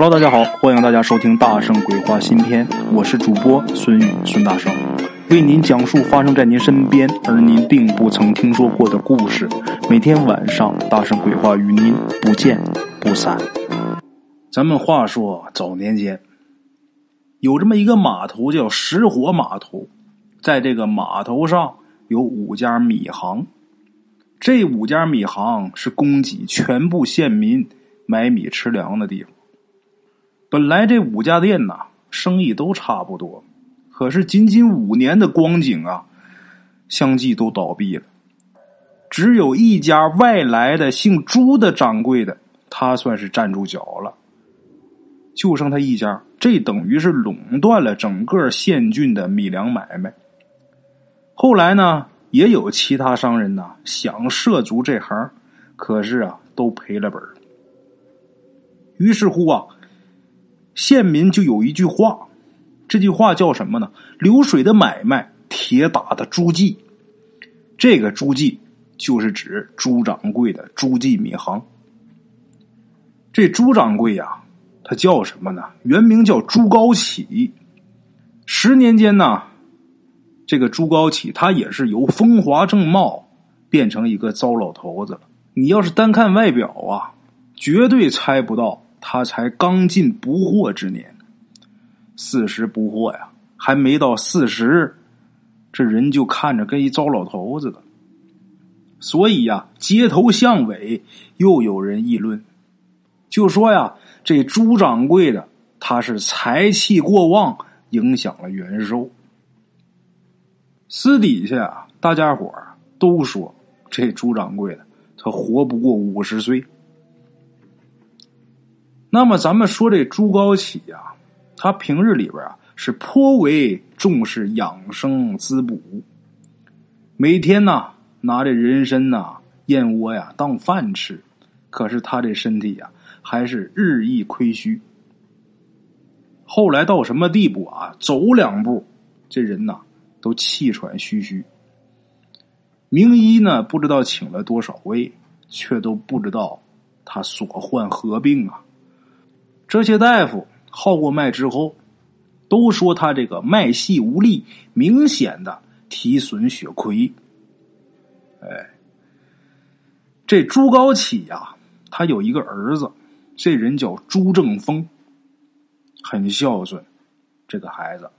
Hello，大家好，欢迎大家收听《大圣鬼话》新篇，我是主播孙宇孙大圣，为您讲述发生在您身边而您并不曾听说过的故事。每天晚上，《大圣鬼话》与您不见不散。咱们话说早年间，有这么一个码头叫石火码头，在这个码头上有五家米行，这五家米行是供给全部县民买米吃粮的地方。本来这五家店呐，生意都差不多，可是仅仅五年的光景啊，相继都倒闭了。只有一家外来的姓朱的掌柜的，他算是站住脚了。就剩他一家，这等于是垄断了整个县郡的米粮买卖。后来呢，也有其他商人呐想涉足这行，可是啊，都赔了本于是乎啊，县民就有一句话，这句话叫什么呢？流水的买卖，铁打的朱记。这个朱记就是指朱掌柜的朱记米行。这朱掌柜呀。他叫什么呢？原名叫朱高启。十年间呢，这个朱高启他也是由风华正茂变成一个糟老头子了。你要是单看外表啊，绝对猜不到他才刚进不惑之年，四十不惑呀，还没到四十，这人就看着跟一糟老头子了。所以呀，街头巷尾又有人议论，就说呀。这朱掌柜的，他是财气过旺，影响了元寿。私底下啊，大家伙都说这朱掌柜的他活不过五十岁。那么咱们说这朱高启呀，他平日里边啊是颇为重视养生滋补，每天呢拿这人参呐、燕窝呀当饭吃，可是他这身体呀。还是日益亏虚。后来到什么地步啊？走两步，这人呐都气喘吁吁。名医呢不知道请了多少位，却都不知道他所患何病啊。这些大夫号过脉之后，都说他这个脉细无力，明显的体损血亏。哎，这朱高启呀，他有一个儿子。这人叫朱正峰，很孝顺。这个孩子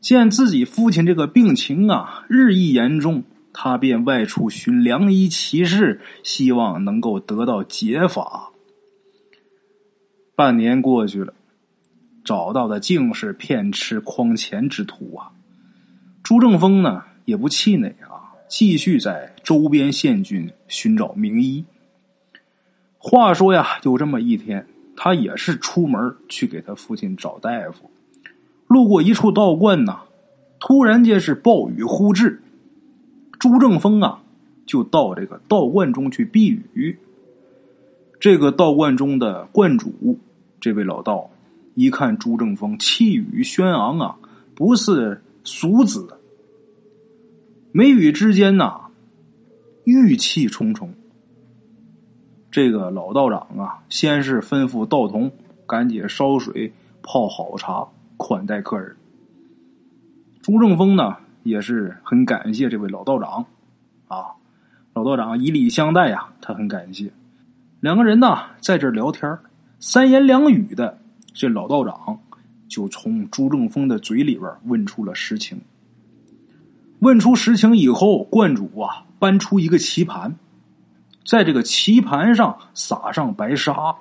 见自己父亲这个病情啊日益严重，他便外出寻良医奇士，希望能够得到解法。半年过去了，找到的竟是骗吃诓钱之徒啊！朱正峰呢也不气馁啊，继续在周边县郡寻找名医。话说呀，有这么一天，他也是出门去给他父亲找大夫，路过一处道观呐，突然间是暴雨忽至，朱正峰啊就到这个道观中去避雨。这个道观中的观主，这位老道一看朱正峰气宇轩昂啊，不似俗子，眉宇之间呐，玉气重重。这个老道长啊，先是吩咐道童赶紧烧水泡好茶款待客人。朱正峰呢也是很感谢这位老道长，啊，老道长以礼相待呀，他很感谢。两个人呢在这聊天三言两语的，这老道长就从朱正峰的嘴里边问出了实情。问出实情以后，观主啊搬出一个棋盘。在这个棋盘上撒上白沙，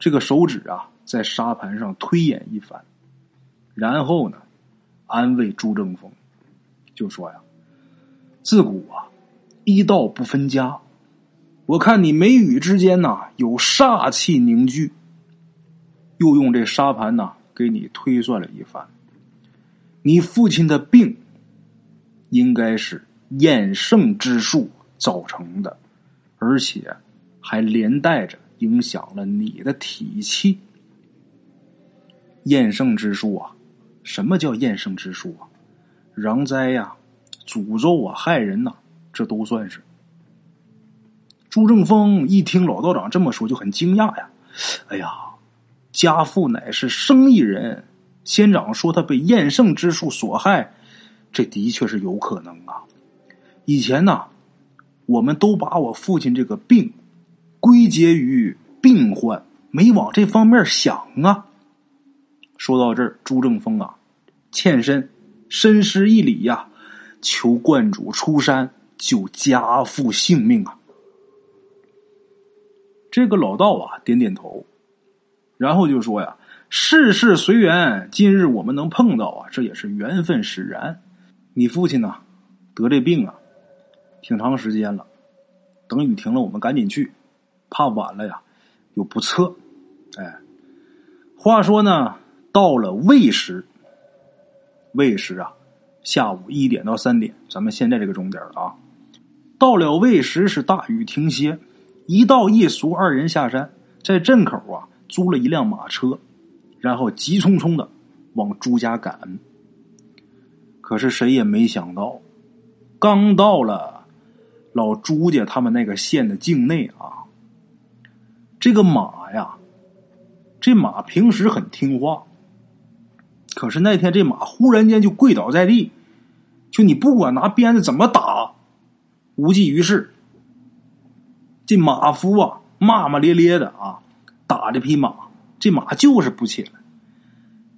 这个手指啊在沙盘上推演一番，然后呢，安慰朱正峰，就说呀：“自古啊，医道不分家，我看你眉宇之间呐有煞气凝聚。”又用这沙盘呐给你推算了一番，你父亲的病应该是厌胜之术造成的。而且还连带着影响了你的体气。厌胜之术啊，什么叫厌胜之术啊？攘灾呀、诅咒啊、害人呐，这都算是。朱正峰一听老道长这么说，就很惊讶呀。哎呀，家父乃是生意人，仙长说他被厌胜之术所害，这的确是有可能啊。以前呢，我们都把我父亲这个病归结于病患，没往这方面想啊。说到这儿，朱正峰啊，欠身深施一礼呀，求观主出山救家父性命啊。这个老道啊，点点头。然后就说呀：“世事随缘，今日我们能碰到啊，这也是缘分使然。你父亲呢，得这病啊，挺长时间了。等雨停了，我们赶紧去，怕晚了呀，又不测。哎，话说呢，到了未时，未时啊，下午一点到三点，咱们现在这个钟点啊，到了未时是大雨停歇，一道一俗二人下山，在镇口啊。”租了一辆马车，然后急匆匆的往朱家赶。可是谁也没想到，刚到了老朱家他们那个县的境内啊，这个马呀，这马平时很听话，可是那天这马忽然间就跪倒在地，就你不管拿鞭子怎么打，无济于事。这马夫啊，骂骂咧咧的啊。打这匹马，这马就是不起来。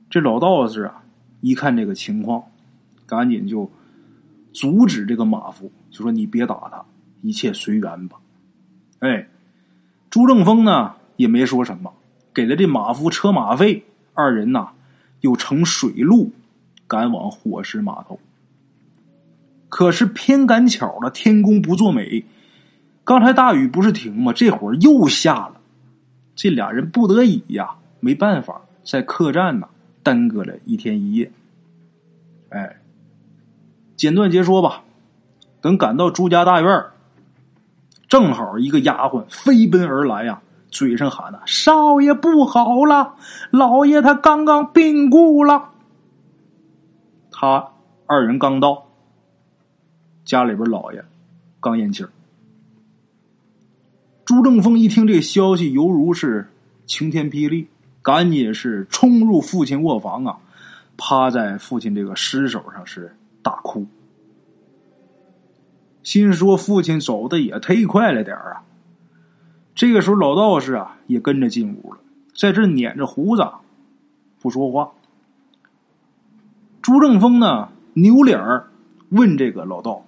这老道士啊，一看这个情况，赶紧就阻止这个马夫，就说：“你别打他，一切随缘吧。”哎，朱正峰呢也没说什么，给了这马夫车马费，二人呐又乘水路赶往火石码头。可是偏赶巧了，天公不作美，刚才大雨不是停吗？这会儿又下了。这俩人不得已呀，没办法，在客栈呢耽搁了一天一夜。哎，简短截说吧。等赶到朱家大院正好一个丫鬟飞奔而来呀，嘴上喊的：“少爷不好了，老爷他刚刚病故了。”他二人刚到，家里边老爷刚咽气儿。朱正峰一听这消息，犹如是晴天霹雳，赶紧是冲入父亲卧房啊，趴在父亲这个尸首上是大哭，心说父亲走的也忒快了点啊。这个时候，老道士啊也跟着进屋了，在这捻着胡子不说话。朱正峰呢，扭脸问这个老道：“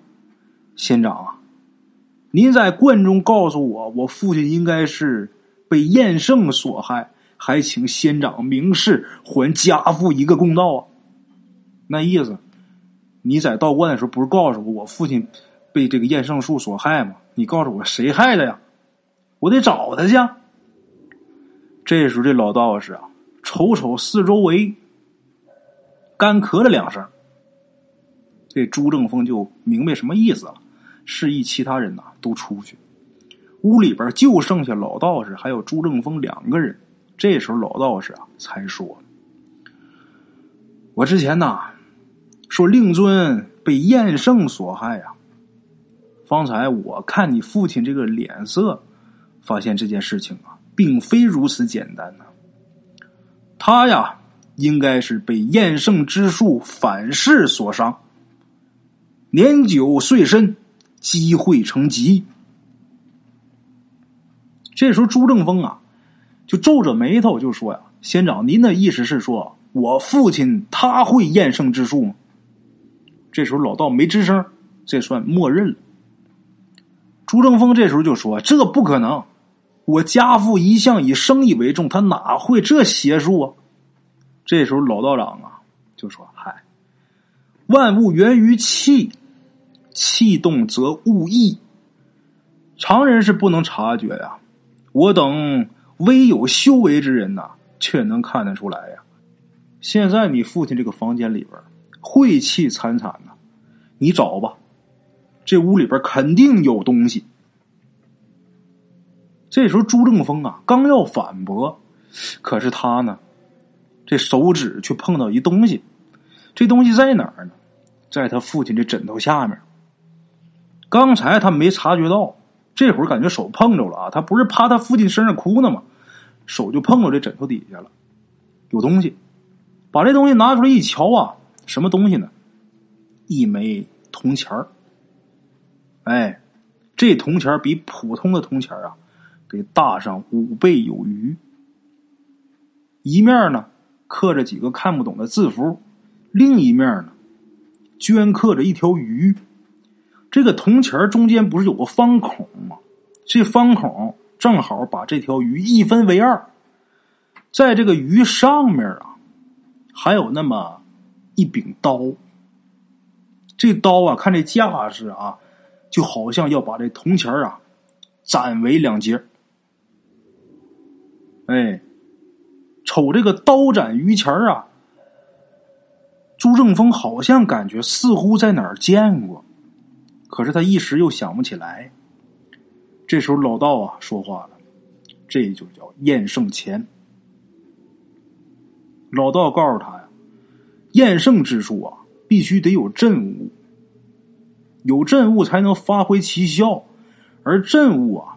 仙长啊。”您在观中告诉我，我父亲应该是被燕圣所害，还请仙长明示，还家父一个公道啊！那意思，你在道观的时候不是告诉我，我父亲被这个燕圣术所害吗？你告诉我谁害的呀？我得找他去。这时候，这老道士啊，瞅瞅四周围，干咳了两声，这朱正峰就明白什么意思了。示意其他人呐都出去，屋里边就剩下老道士还有朱正峰两个人。这时候老道士啊才说：“我之前呐说令尊被燕圣所害呀，方才我看你父亲这个脸色，发现这件事情啊并非如此简单呐。他呀应该是被燕圣之术反噬所伤，年久岁深。”机会成疾。这时候，朱正峰啊，就皱着眉头就说：“呀，仙长，您的意思是说我父亲他会验圣之术吗？”这时候，老道没吱声，这算默认了。朱正峰这时候就说：“这不可能，我家父一向以生意为重，他哪会这邪术啊？”这时候，老道长啊就说：“嗨，万物源于气。”气动则物异，常人是不能察觉呀。我等微有修为之人呐，却能看得出来呀。现在你父亲这个房间里边晦气惨惨呐，你找吧，这屋里边肯定有东西。这时候朱正峰啊，刚要反驳，可是他呢，这手指却碰到一东西，这东西在哪儿呢？在他父亲这枕头下面。刚才他没察觉到，这会儿感觉手碰着了啊！他不是趴他父亲身上哭呢吗？手就碰到这枕头底下了，有东西。把这东西拿出来一瞧啊，什么东西呢？一枚铜钱儿。哎，这铜钱儿比普通的铜钱儿啊，给大上五倍有余。一面呢刻着几个看不懂的字符，另一面呢镌刻着一条鱼。这个铜钱中间不是有个方孔吗？这方孔正好把这条鱼一分为二，在这个鱼上面啊。还有那么一柄刀，这刀啊，看这架势啊，就好像要把这铜钱啊斩为两截。哎，瞅这个刀斩鱼钱啊，朱正峰好像感觉似乎在哪儿见过，可是他一时又想不起来。这时候老道啊说话了，这就叫验圣钱。老道告诉他呀，验圣之术啊，必须得有镇物，有镇物才能发挥奇效，而镇物啊，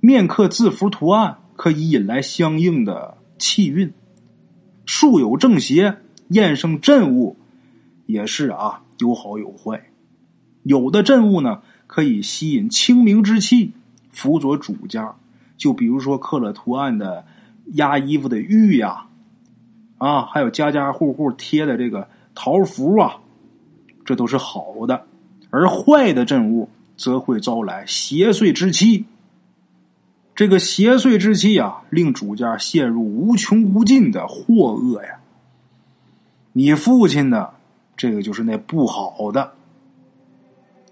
面刻字符图案，可以引来相应的气运。术有正邪，验圣镇物也是啊，有好有坏。有的镇物呢，可以吸引清明之气，辅佐主家。就比如说刻了图案的压衣服的玉呀。啊，还有家家户户贴的这个桃符啊，这都是好的；而坏的镇物则会招来邪祟之气。这个邪祟之气啊，令主家陷入无穷无尽的祸恶呀。你父亲的这个就是那不好的，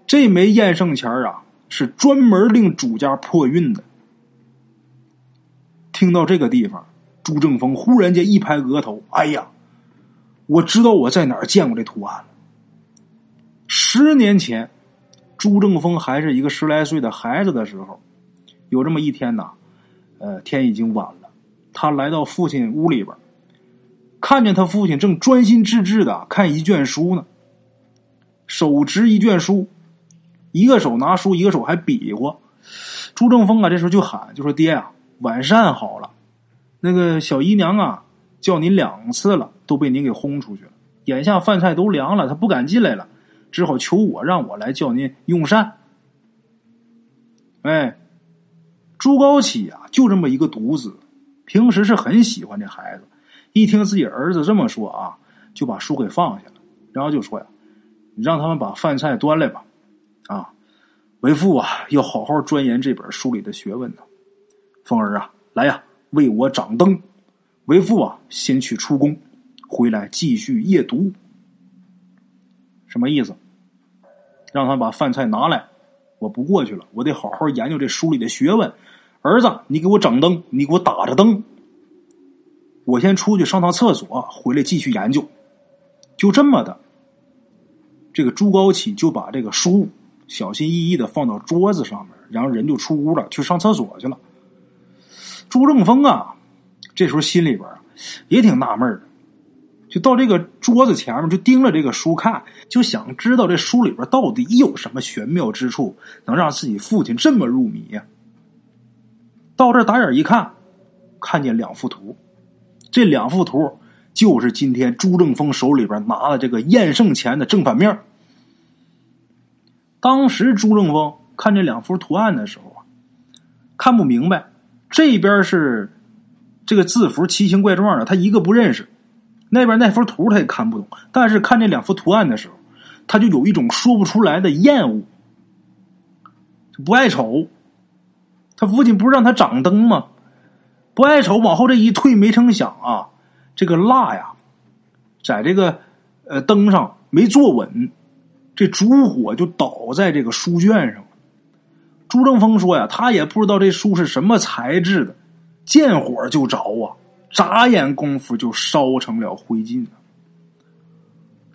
这枚验圣钱啊，是专门令主家破运的。听到这个地方。朱正峰忽然间一拍额头：“哎呀，我知道我在哪儿见过这图案了。十年前，朱正峰还是一个十来岁的孩子的时候，有这么一天呐，呃，天已经晚了，他来到父亲屋里边，看见他父亲正专心致志的看一卷书呢，手执一卷书，一个手拿书，一个手还比划。朱正峰啊，这时候就喊，就说：‘爹呀，晚膳好了。’”那个小姨娘啊，叫您两次了，都被您给轰出去了。眼下饭菜都凉了，她不敢进来了，只好求我让我来叫您用膳。哎，朱高启啊，就这么一个独子，平时是很喜欢这孩子。一听自己儿子这么说啊，就把书给放下了，然后就说呀：“你让他们把饭菜端来吧。”啊，为父啊，要好好钻研这本书里的学问呢。凤儿啊，来呀！为我掌灯，为父啊，先去出宫，回来继续夜读。什么意思？让他把饭菜拿来，我不过去了，我得好好研究这书里的学问。儿子，你给我掌灯，你给我打着灯。我先出去上趟厕所，回来继续研究。就这么的，这个朱高启就把这个书小心翼翼的放到桌子上面，然后人就出屋了，去上厕所去了。朱正峰啊，这时候心里边也挺纳闷的，就到这个桌子前面就盯着这个书看，就想知道这书里边到底有什么玄妙之处，能让自己父亲这么入迷呀？到这打眼一看，看见两幅图，这两幅图就是今天朱正峰手里边拿的这个验圣钱的正反面。当时朱正峰看这两幅图案的时候啊，看不明白。这边是这个字符奇形怪状的，他一个不认识；那边那幅图他也看不懂。但是看这两幅图案的时候，他就有一种说不出来的厌恶，不爱瞅。他父亲不是让他掌灯吗？不爱瞅，往后这一退，没成想啊，这个蜡呀，在这个呃灯上没坐稳，这烛火就倒在这个书卷上了。朱正峰说呀，他也不知道这书是什么材质的，见火就着啊，眨眼功夫就烧成了灰烬了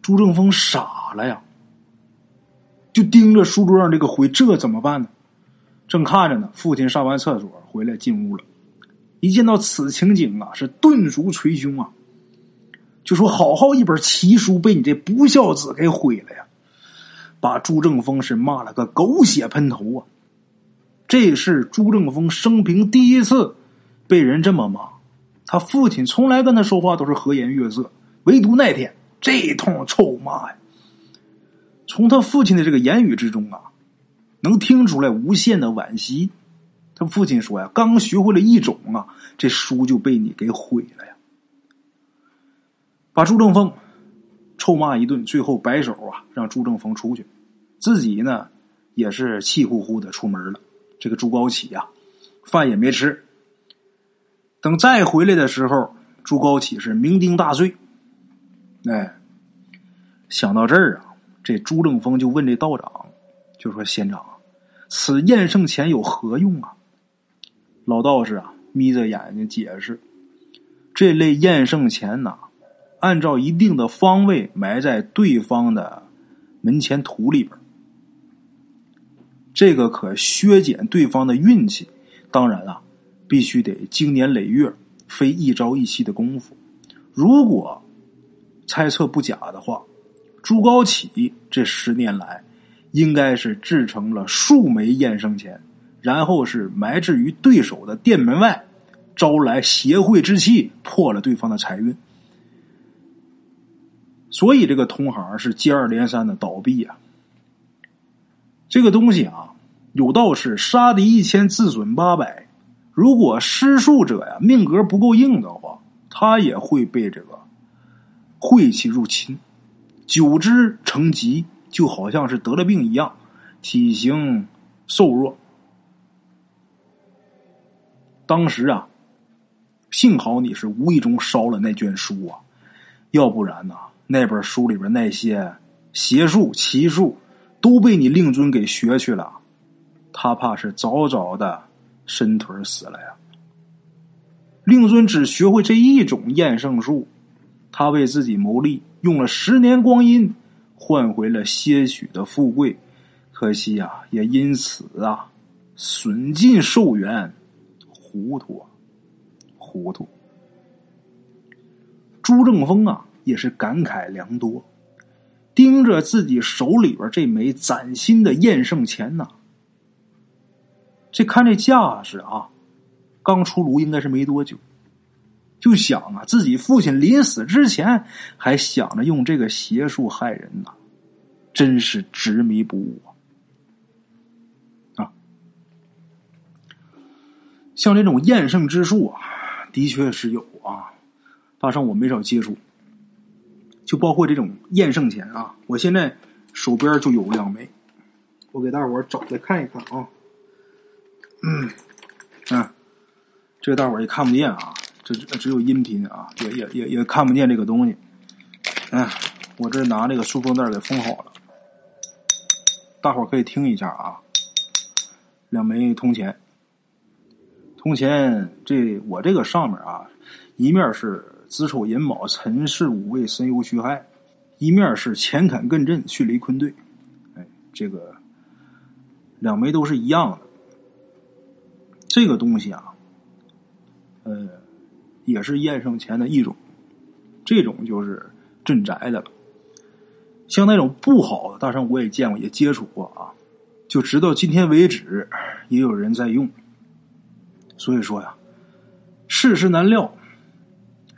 朱正峰傻了呀，就盯着书桌上这个灰，这怎么办呢？正看着呢，父亲上完厕所回来进屋了，一见到此情景啊，是顿足捶胸啊，就说：“好好一本奇书被你这不孝子给毁了呀！”把朱正峰是骂了个狗血喷头啊！这是朱正峰生平第一次被人这么骂，他父亲从来跟他说话都是和颜悦色，唯独那天这通臭骂呀！从他父亲的这个言语之中啊，能听出来无限的惋惜。他父亲说呀：“刚学会了一种啊，这书就被你给毁了呀！”把朱正峰臭骂一顿，最后摆手啊，让朱正峰出去，自己呢也是气呼呼的出门了。这个朱高启呀，饭也没吃。等再回来的时候，朱高启是酩酊大醉。哎，想到这儿啊，这朱正峰就问这道长，就说：“县长，此验圣钱有何用啊？”老道士啊，眯着眼睛解释：“这类验圣钱呐，按照一定的方位埋在对方的门前土里边，这个可削减对方的运气。当然啊，必须得经年累月，非一朝一夕的功夫。如果猜测不假的话，朱高启这十年来，应该是制成了数枚验生钱。”然后是埋置于对手的店门外，招来邪秽之气，破了对方的财运。所以这个同行是接二连三的倒闭啊。这个东西啊，有道是杀敌一千，自损八百。如果施术者呀命格不够硬的话，他也会被这个晦气入侵，久之成疾，就好像是得了病一样，体型瘦弱。当时啊，幸好你是无意中烧了那卷书啊，要不然呢，那本书里边那些邪术奇术都被你令尊给学去了，他怕是早早的伸腿死了呀。令尊只学会这一种验圣术，他为自己谋利，用了十年光阴换回了些许的富贵，可惜呀，也因此啊，损尽寿元。糊涂啊，糊涂！朱正峰啊，也是感慨良多，盯着自己手里边这枚崭新的验圣钱呐。这看这架势啊，刚出炉应该是没多久，就想啊，自己父亲临死之前还想着用这个邪术害人呢，真是执迷不悟啊。像这种验圣之术啊，的确是有啊。大圣我没少接触，就包括这种验圣钱啊。我现在手边就有两枚，我给大伙找来看一看啊。嗯，啊，这个大伙也看不见啊，这只有音频啊，也也也也看不见这个东西。嗯，我这拿这个塑封袋给封好了，大伙可以听一下啊。两枚铜钱。铜钱，这我这个上面啊，一面是子丑寅卯辰巳午未申酉戌亥，一面是乾坎艮震巽离坤兑，哎，这个两枚都是一样的。这个东西啊，呃，也是验圣钱的一种，这种就是镇宅的了。像那种不好的，大圣我也见过，也接触过啊，就直到今天为止，也有人在用。所以说呀，世事难料，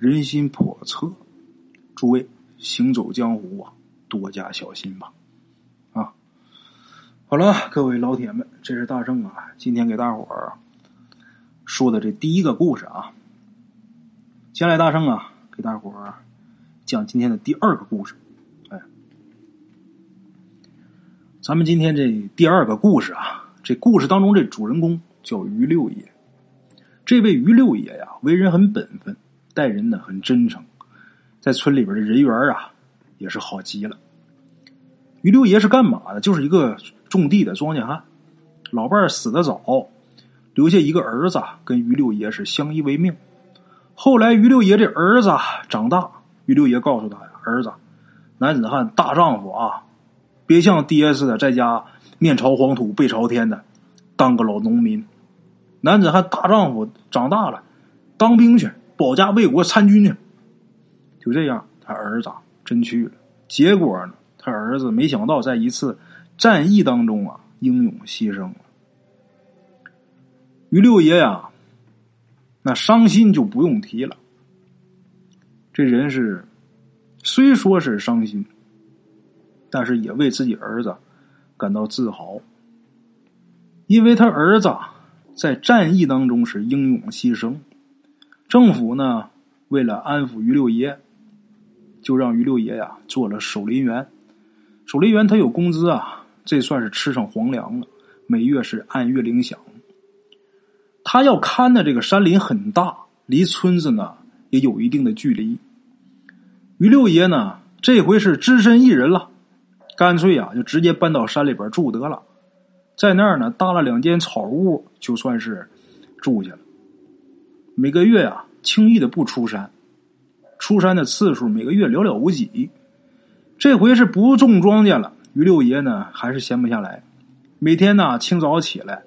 人心叵测，诸位行走江湖啊，多加小心吧。啊，好了，各位老铁们，这是大圣啊，今天给大伙儿说的这第一个故事啊。接下来大圣啊，给大伙儿讲今天的第二个故事。哎，咱们今天这第二个故事啊，这故事当中这主人公叫于六爷。这位于六爷呀，为人很本分，待人呢很真诚，在村里边的人缘啊也是好极了。于六爷是干嘛的？就是一个种地的庄稼汉，老伴死的早，留下一个儿子跟于六爷是相依为命。后来于六爷这儿子长大，于六爷告诉他呀：“儿子，男子汉大丈夫啊，别像爹似的在家面朝黄土背朝天的，当个老农民。”男子汉大丈夫长大了，当兵去，保家卫国，参军去。就这样，他儿子真去了。结果呢，他儿子没想到在一次战役当中啊，英勇牺牲了。于六爷呀，那伤心就不用提了。这人是虽说是伤心，但是也为自己儿子感到自豪，因为他儿子在战役当中是英勇牺牲，政府呢为了安抚于六爷，就让于六爷呀做了守林员。守林员他有工资啊，这算是吃上皇粮了，每月是按月领饷。他要看的这个山林很大，离村子呢。也有一定的距离。于六爷呢，这回是只身一人了，干脆啊，就直接搬到山里边住得了，在那儿呢搭了两间草屋，就算是住下了。每个月啊，轻易的不出山，出山的次数每个月寥寥无几。这回是不种庄稼了，于六爷呢还是闲不下来，每天呢清早起来，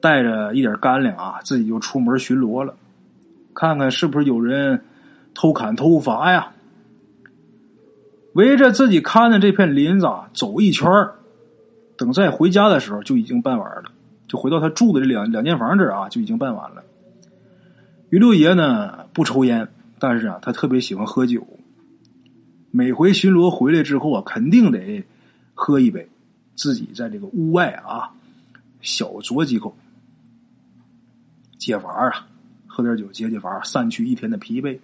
带着一点干粮啊，自己就出门巡逻了。看看是不是有人偷砍偷伐呀？围着自己看的这片林子啊走一圈等再回家的时候就已经办完了。就回到他住的这两两间房这儿啊，就已经办完了。于六爷呢不抽烟，但是啊，他特别喜欢喝酒。每回巡逻回来之后啊，肯定得喝一杯，自己在这个屋外啊小酌几口解乏啊。喝点酒解解乏，散去一天的疲惫。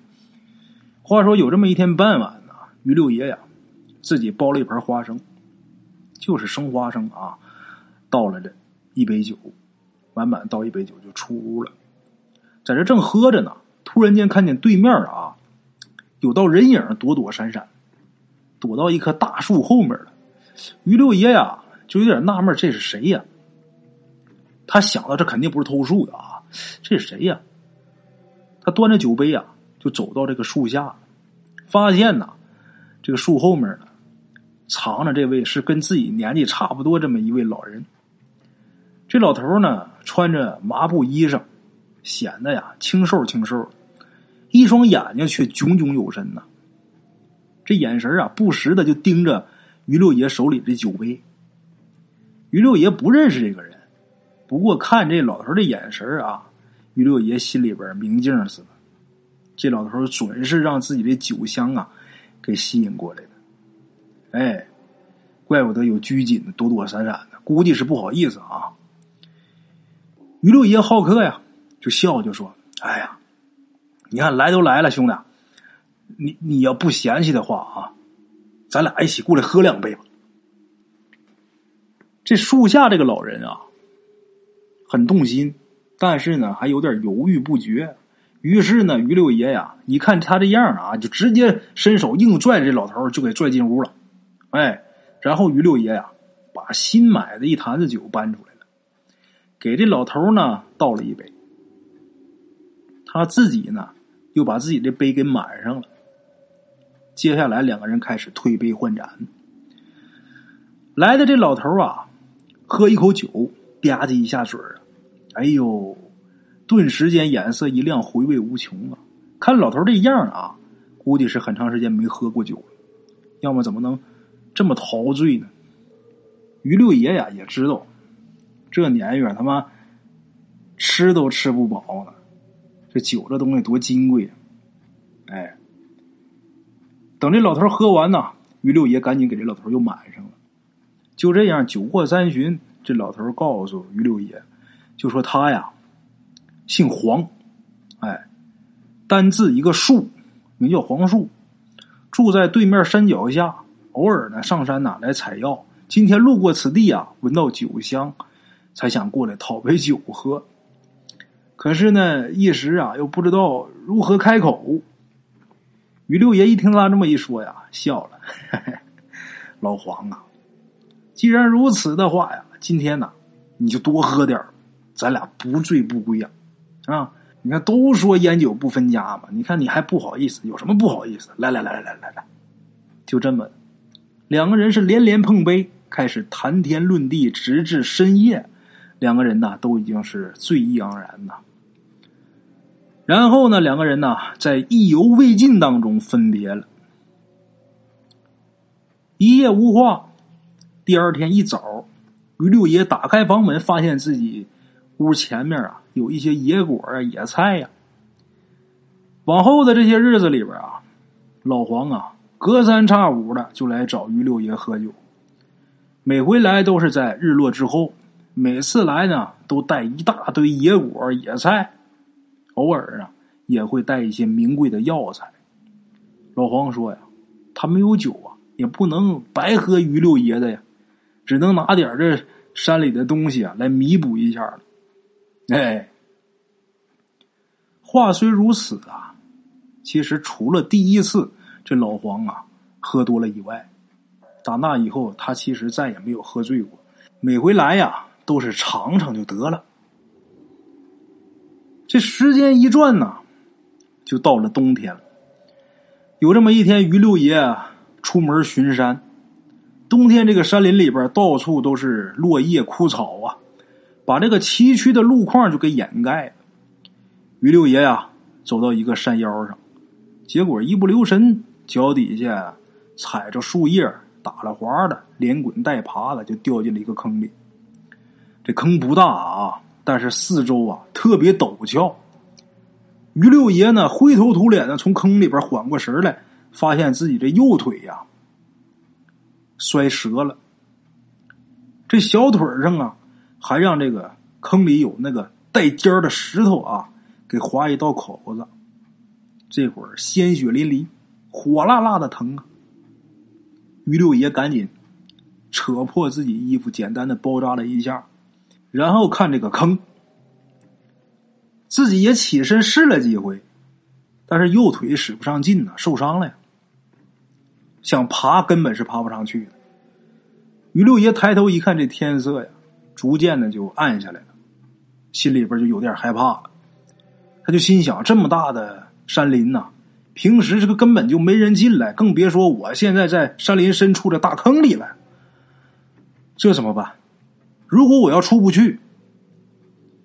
话说有这么一天傍晚呢，于六爷呀，自己包了一盘花生，就是生花生啊，倒了这一杯酒，满满倒一杯酒就出屋了。在这正喝着呢，突然间看见对面啊，有道人影躲躲闪闪，躲到一棵大树后面了。于六爷呀，就有点纳闷，这是谁呀？他想到这肯定不是偷树的啊，这是谁呀？他端着酒杯啊，就走到这个树下，发现呐，这个树后面呢，藏着这位是跟自己年纪差不多这么一位老人。这老头呢，穿着麻布衣裳，显得呀清瘦清瘦，一双眼睛却炯炯有神呐。这眼神啊，不时的就盯着于六爷手里的酒杯。于六爷不认识这个人，不过看这老头的眼神啊。于六爷心里边明镜似的，这老头准是让自己的酒香啊给吸引过来的。哎，怪不得有拘谨的躲躲闪闪的，估计是不好意思啊。于六爷好客呀，就笑就说：“哎呀，你看来都来了，兄弟，你你要不嫌弃的话啊，咱俩一起过来喝两杯吧。”这树下这个老人啊，很动心。但是呢，还有点犹豫不决。于是呢，于六爷呀，一看他这样啊，就直接伸手硬拽这老头就给拽进屋了。哎，然后于六爷呀，把新买的一坛子酒搬出来了，给这老头呢倒了一杯。他自己呢，又把自己的杯给满上了。接下来，两个人开始推杯换盏。来的这老头啊，喝一口酒，吧唧一下嘴。哎呦！顿时间眼色一亮，回味无穷啊！看老头这样啊，估计是很长时间没喝过酒了，要么怎么能这么陶醉呢？于六爷呀也知道，这年月他妈吃都吃不饱了，这酒这东西多金贵啊！哎，等这老头喝完呢，于六爷赶紧给这老头又满上了。就这样，酒过三巡，这老头告诉于六爷。就说他呀，姓黄，哎，单字一个树，名叫黄树，住在对面山脚下，偶尔呢上山呐来采药。今天路过此地啊，闻到酒香，才想过来讨杯酒喝。可是呢，一时啊又不知道如何开口。于六爷一听他这么一说呀，笑了，嘿嘿老黄啊，既然如此的话呀，今天呢你就多喝点。咱俩不醉不归呀，啊！你看都说烟酒不分家嘛，你看你还不好意思，有什么不好意思？来来来来来来来，就这么，两个人是连连碰杯，开始谈天论地，直至深夜。两个人呢都已经是醉意盎然呐。然后呢，两个人呢在意犹未尽当中分别了。一夜无话，第二天一早，于六爷打开房门，发现自己。屋前面啊，有一些野果啊、野菜呀。往后的这些日子里边啊，老黄啊，隔三差五的就来找于六爷喝酒，每回来都是在日落之后，每次来呢都带一大堆野果野菜，偶尔啊也会带一些名贵的药材。老黄说呀，他没有酒啊，也不能白喝于六爷的呀，只能拿点这山里的东西啊来弥补一下了。哎，话虽如此啊，其实除了第一次这老黄啊喝多了以外，打那以后他其实再也没有喝醉过。每回来呀都是尝尝就得了。这时间一转呐，就到了冬天了。有这么一天，于六爷出门巡山。冬天这个山林里边到处都是落叶枯草啊，把这个崎岖的路况就给掩盖了。于六爷呀，走到一个山腰上，结果一不留神，脚底下踩着树叶，打了滑的，连滚带爬的就掉进了一个坑里。这坑不大啊，但是四周啊特别陡峭。于六爷呢，灰头土脸的从坑里边缓过神来，发现自己这右腿呀摔折了，这小腿上啊还让这个坑里有那个带尖的石头啊给划一道口子，这会儿鲜血淋漓，火辣辣的疼啊！于六爷赶紧扯破自己衣服，简单的包扎了一下，然后看这个坑。自己也起身试了几回，但是右腿使不上劲呢，受伤了呀。想爬根本是爬不上去的。于六爷抬头一看，这天色呀，逐渐的就暗下来了，心里边就有点害怕了。他就心想：这么大的山林呐，平时这个根本就没人进来，更别说我现在在山林深处的大坑里了。这怎么办？如果我要出不去？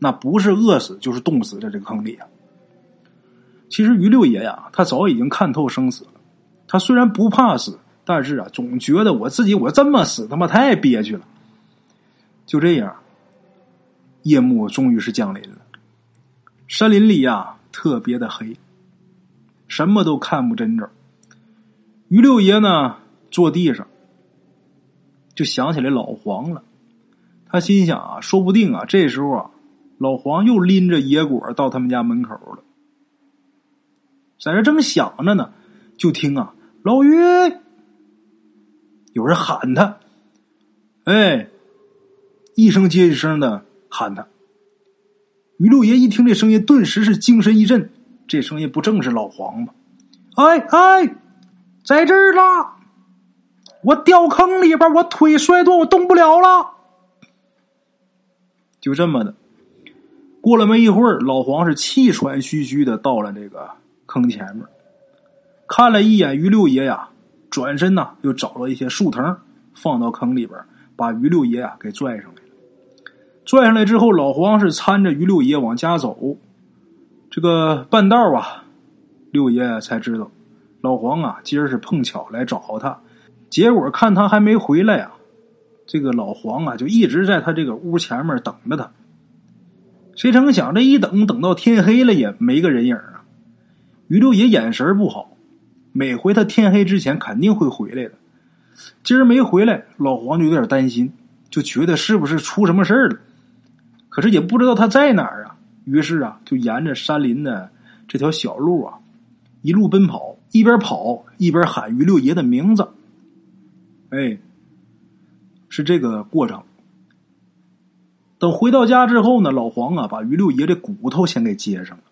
那不是饿死就是冻死在这个坑里啊！其实于六爷呀，他早已经看透生死了。他虽然不怕死，但是啊，总觉得我自己我这么死他妈太憋屈了。就这样，夜幕终于是降临了。山林里呀，特别的黑，什么都看不真着。于六爷呢，坐地上，就想起来老黄了。他心想啊，说不定啊，这时候啊。老黄又拎着野果到他们家门口了，在这正想着呢，就听啊，老于有人喊他，哎，一声接一声的喊他。于六爷一听这声音，顿时是精神一振，这声音不正是老黄吗？哎哎，在这儿啦！我掉坑里边，我腿摔断，我动不了了。就这么的。过了没一会儿，老黄是气喘吁吁的到了这个坑前面，看了一眼于六爷呀，转身呢又找了一些树藤放到坑里边，把于六爷啊给拽上来了。拽上来之后，老黄是搀着于六爷往家走。这个半道啊，六爷才知道老黄啊今儿是碰巧来找他，结果看他还没回来呀，这个老黄啊就一直在他这个屋前面等着他。谁成想，这一等等到天黑了也没个人影啊！于六爷眼神不好，每回他天黑之前肯定会回来的。今儿没回来，老黄就有点担心，就觉得是不是出什么事儿了？可是也不知道他在哪儿啊。于是啊，就沿着山林的这条小路啊，一路奔跑，一边跑一边喊于六爷的名字。哎，是这个过程。等回到家之后呢，老黄啊把于六爷的骨头先给接上了，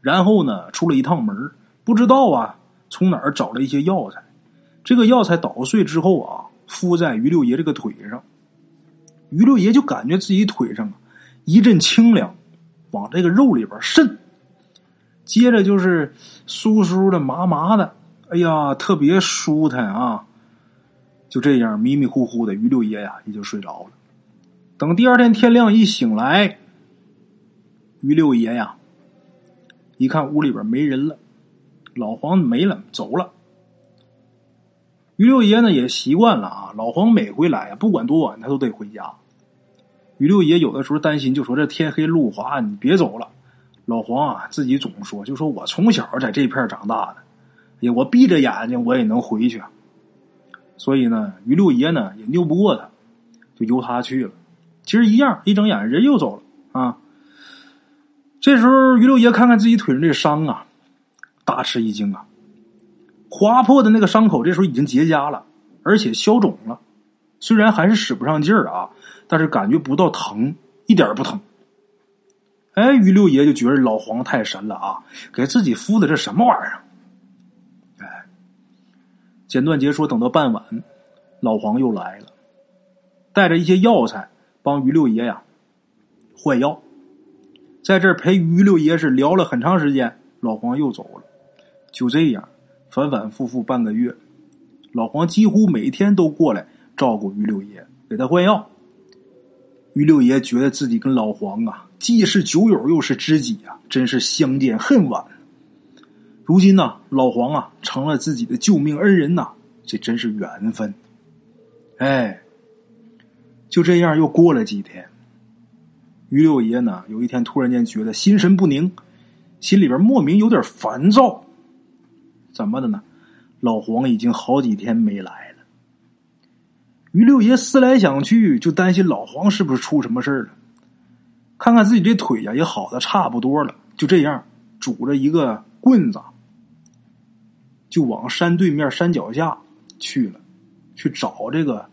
然后呢出了一趟门，不知道啊从哪儿找了一些药材，这个药材捣碎之后啊敷在于六爷这个腿上，于六爷就感觉自己腿上一阵清凉，往这个肉里边渗，接着就是酥酥的麻麻的，哎呀特别舒坦啊，就这样迷迷糊糊的于六爷呀也就睡着了。等第二天天亮一醒来，于六爷呀，一看屋里边没人了，老黄没了，走了。于六爷呢也习惯了啊，老黄每回来呀，不管多晚，他都得回家。于六爷有的时候担心，就说这天黑路滑，你别走了。老黄啊，自己总说，就说我从小在这片长大的，也我闭着眼睛我也能回去。所以呢，于六爷呢也拗不过他，就由他去了。其实一样，一睁眼人又走了啊。这时候于六爷看看自己腿上这伤啊，大吃一惊啊！划破的那个伤口这时候已经结痂了，而且消肿了。虽然还是使不上劲儿啊，但是感觉不到疼，一点不疼。哎，于六爷就觉得老黄太神了啊，给自己敷的这什么玩意儿？简短结说，等到傍晚，老黄又来了，带着一些药材帮于六爷呀换药。在这儿陪于六爷是聊了很长时间，老黄又走了。就这样，反反复复半个月，老黄几乎每天都过来照顾于六爷，给他换药。于六爷觉得自己跟老黄啊。既是酒友又是知己啊，真是相见恨晚。如今呢，老黄啊成了自己的救命恩人呐，这真是缘分。哎，就这样又过了几天，于六爷呢有一天突然间觉得心神不宁，心里边莫名有点烦躁。怎么的呢？老黄已经好几天没来了。于六爷思来想去，就担心老黄是不是出什么事了。看看自己这腿呀，也好的差不多了。就这样，拄着一个棍子，就往山对面山脚下去了，去找这个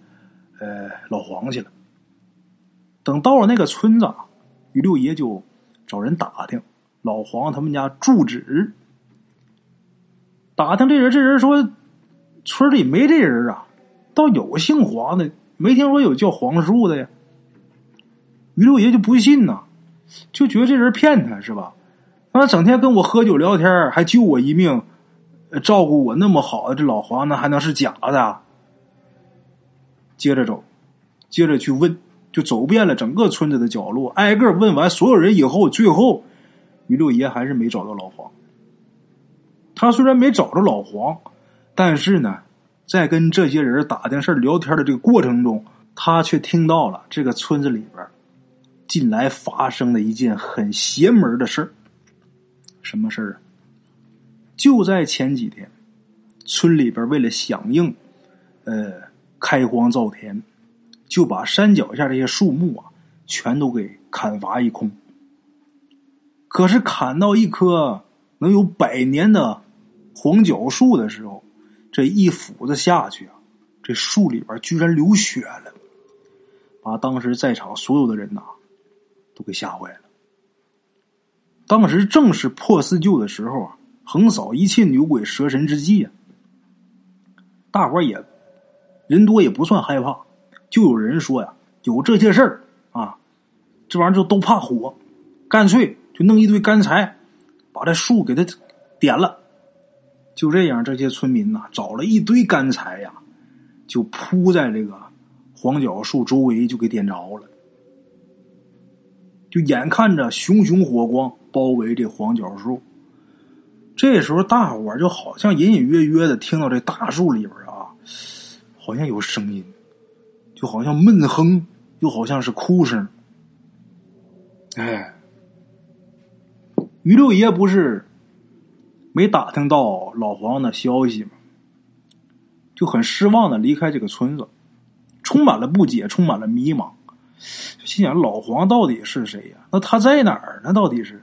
呃老黄去了。等到了那个村子，于六爷就找人打听老黄他们家住址。打听这人，这人说村里没这人啊，倒有姓黄的，没听说有叫黄树的呀。于六爷就不信呐，就觉得这人骗他是吧？那整天跟我喝酒聊天，还救我一命，照顾我那么好，这老黄那还能是假的？接着走，接着去问，就走遍了整个村子的角落，挨个问完所有人以后，最后于六爷还是没找到老黄。他虽然没找着老黄，但是呢，在跟这些人打听事聊天的这个过程中，他却听到了这个村子里边。近来发生的一件很邪门的事，什么事啊？就在前几天，村里边为了响应，呃，开荒造田，就把山脚下这些树木啊，全都给砍伐一空。可是砍到一棵能有百年的黄角树的时候，这一斧子下去啊，这树里边居然流血了，把当时在场所有的人呐。都给吓坏了。当时正是破四旧的时候啊，横扫一切牛鬼蛇神之际啊。大伙也人多也不算害怕，就有人说呀，有这些事儿啊，这玩意儿就都怕火，干脆就弄一堆干柴，把这树给它点了。就这样，这些村民呐，找了一堆干柴呀，就铺在这个黄角树周围，就给点着了。就眼看着熊熊火光包围这黄角树，这时候大伙就好像隐隐约约的听到这大树里边啊，好像有声音，就好像闷哼，又好像是哭声。哎，于六爷不是没打听到老黄的消息吗？就很失望的离开这个村子，充满了不解，充满了迷茫。心想老黄到底是谁呀？那他在哪儿呢？到底是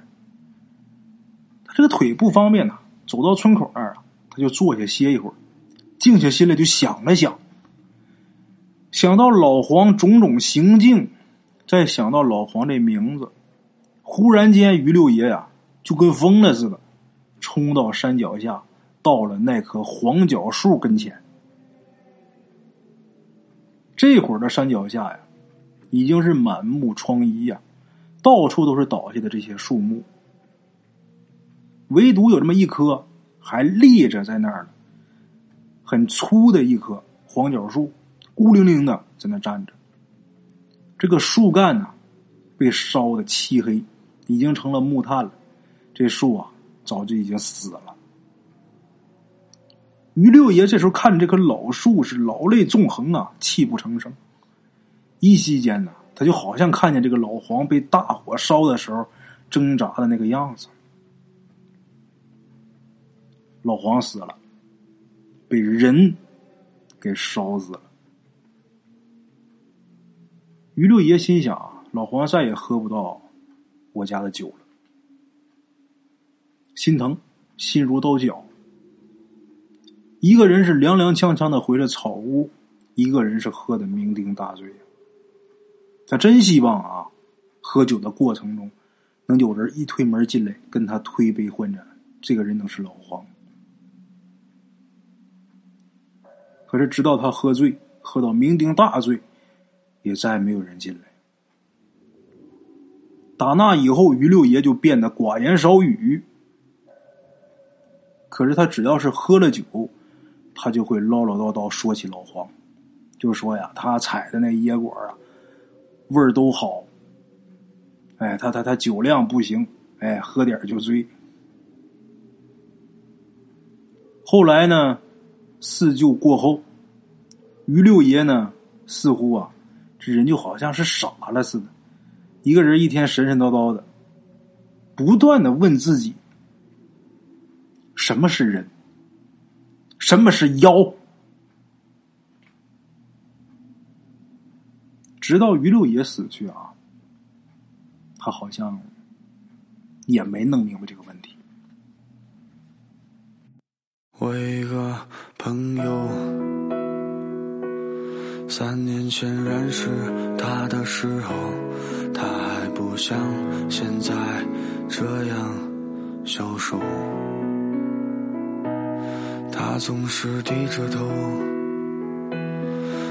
这个腿不方便呐，走到村口那儿啊，他就坐下歇一会儿，静下心来就想了想，想到老黄种种行径，再想到老黄这名字，忽然间于六爷呀就跟疯了似的，冲到山脚下，到了那棵黄角树跟前。这会儿的山脚下呀。已经是满目疮痍呀，到处都是倒下的这些树木，唯独有这么一棵还立着在那儿呢，很粗的一棵黄角树，孤零零的在那站着。这个树干呢，被烧的漆黑，已经成了木炭了。这树啊，早就已经死了。于六爷这时候看这棵老树，是老泪纵横啊，泣不成声。一息间呢，他就好像看见这个老黄被大火烧的时候挣扎的那个样子。老黄死了，被人给烧死了。于六爷心想：老黄再也喝不到我家的酒了，心疼，心如刀绞。一个人是踉踉跄跄的回了草屋，一个人是喝的酩酊大醉。他真希望啊，喝酒的过程中能有人一推门进来跟他推杯换盏，这个人能是老黄。可是直到他喝醉，喝到酩酊大醉。也再也没有人进来。打那以后，于六爷就变得寡言少语。可是他只要是喝了酒，他就会唠唠叨叨说起老黄，就说呀，他采的那野果啊，味儿都好。哎，他他他酒量不行，哎，喝点就醉。后来呢，四舅过后，于六爷呢，似乎啊。这人就好像是傻了似的，一个人一天神神叨叨的，不断的问自己：什么是人？什么是妖？直到于六爷死去啊，他好像也没弄明白这个问题。我一个朋友。三年前认识他的时候，他还不像现在这样消瘦。他总是低着头，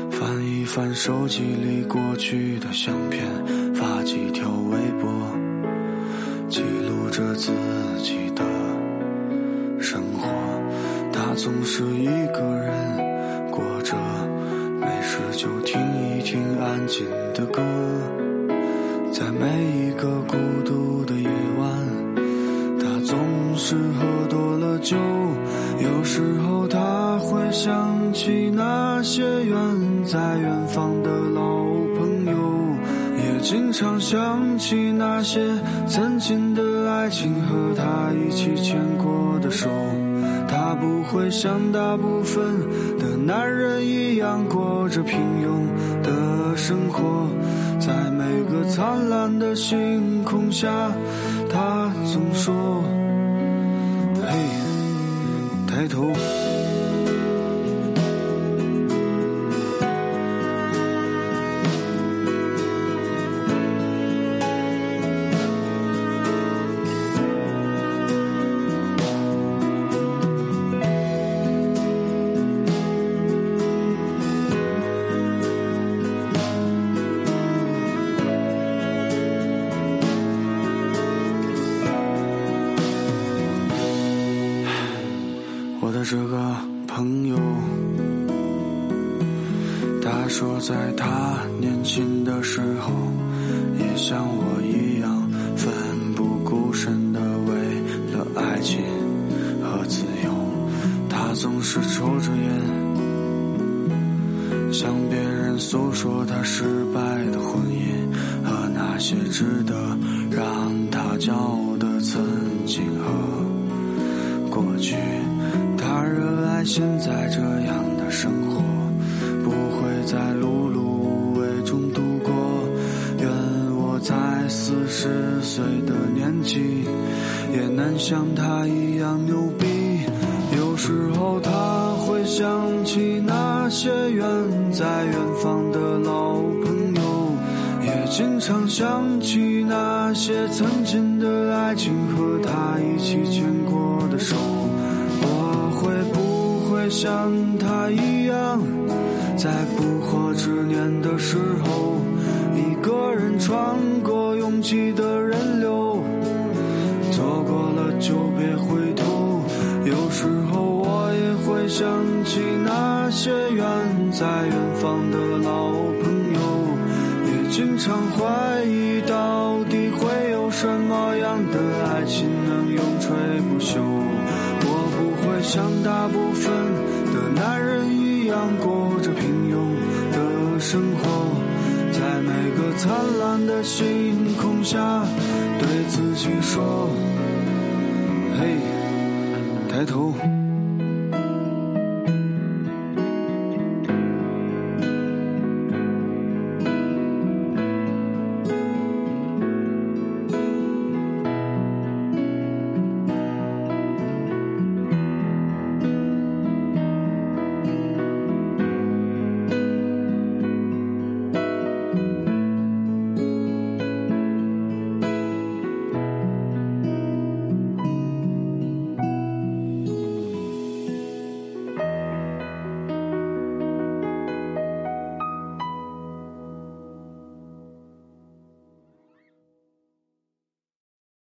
翻一翻手机里过去的相片，发几条微博，记录着自己的生活。他总是一个人听安静的歌，在每一个孤独的夜晚，他总是喝多了酒。有时候他会想起那些远在远方的老朋友，也经常想起那些曾经的爱情和他一起牵过的手。他不会像大部分下，在他年轻的时候，也像我一样奋不顾身的为了爱情和自由。他总是抽着烟，向别人诉说他失败的婚姻和那些值岁的年纪，也难像他一样牛逼。有时候他会想起那些远在远方的老朋友，也经常想起那些曾经想起那些远在远方的老朋友，也经常怀疑到底会有什么样的爱情能永垂不朽。我不会像大部分的。男人一样过着平庸的生活，在每个灿烂的星空下，对自己说：“嘿，抬头。”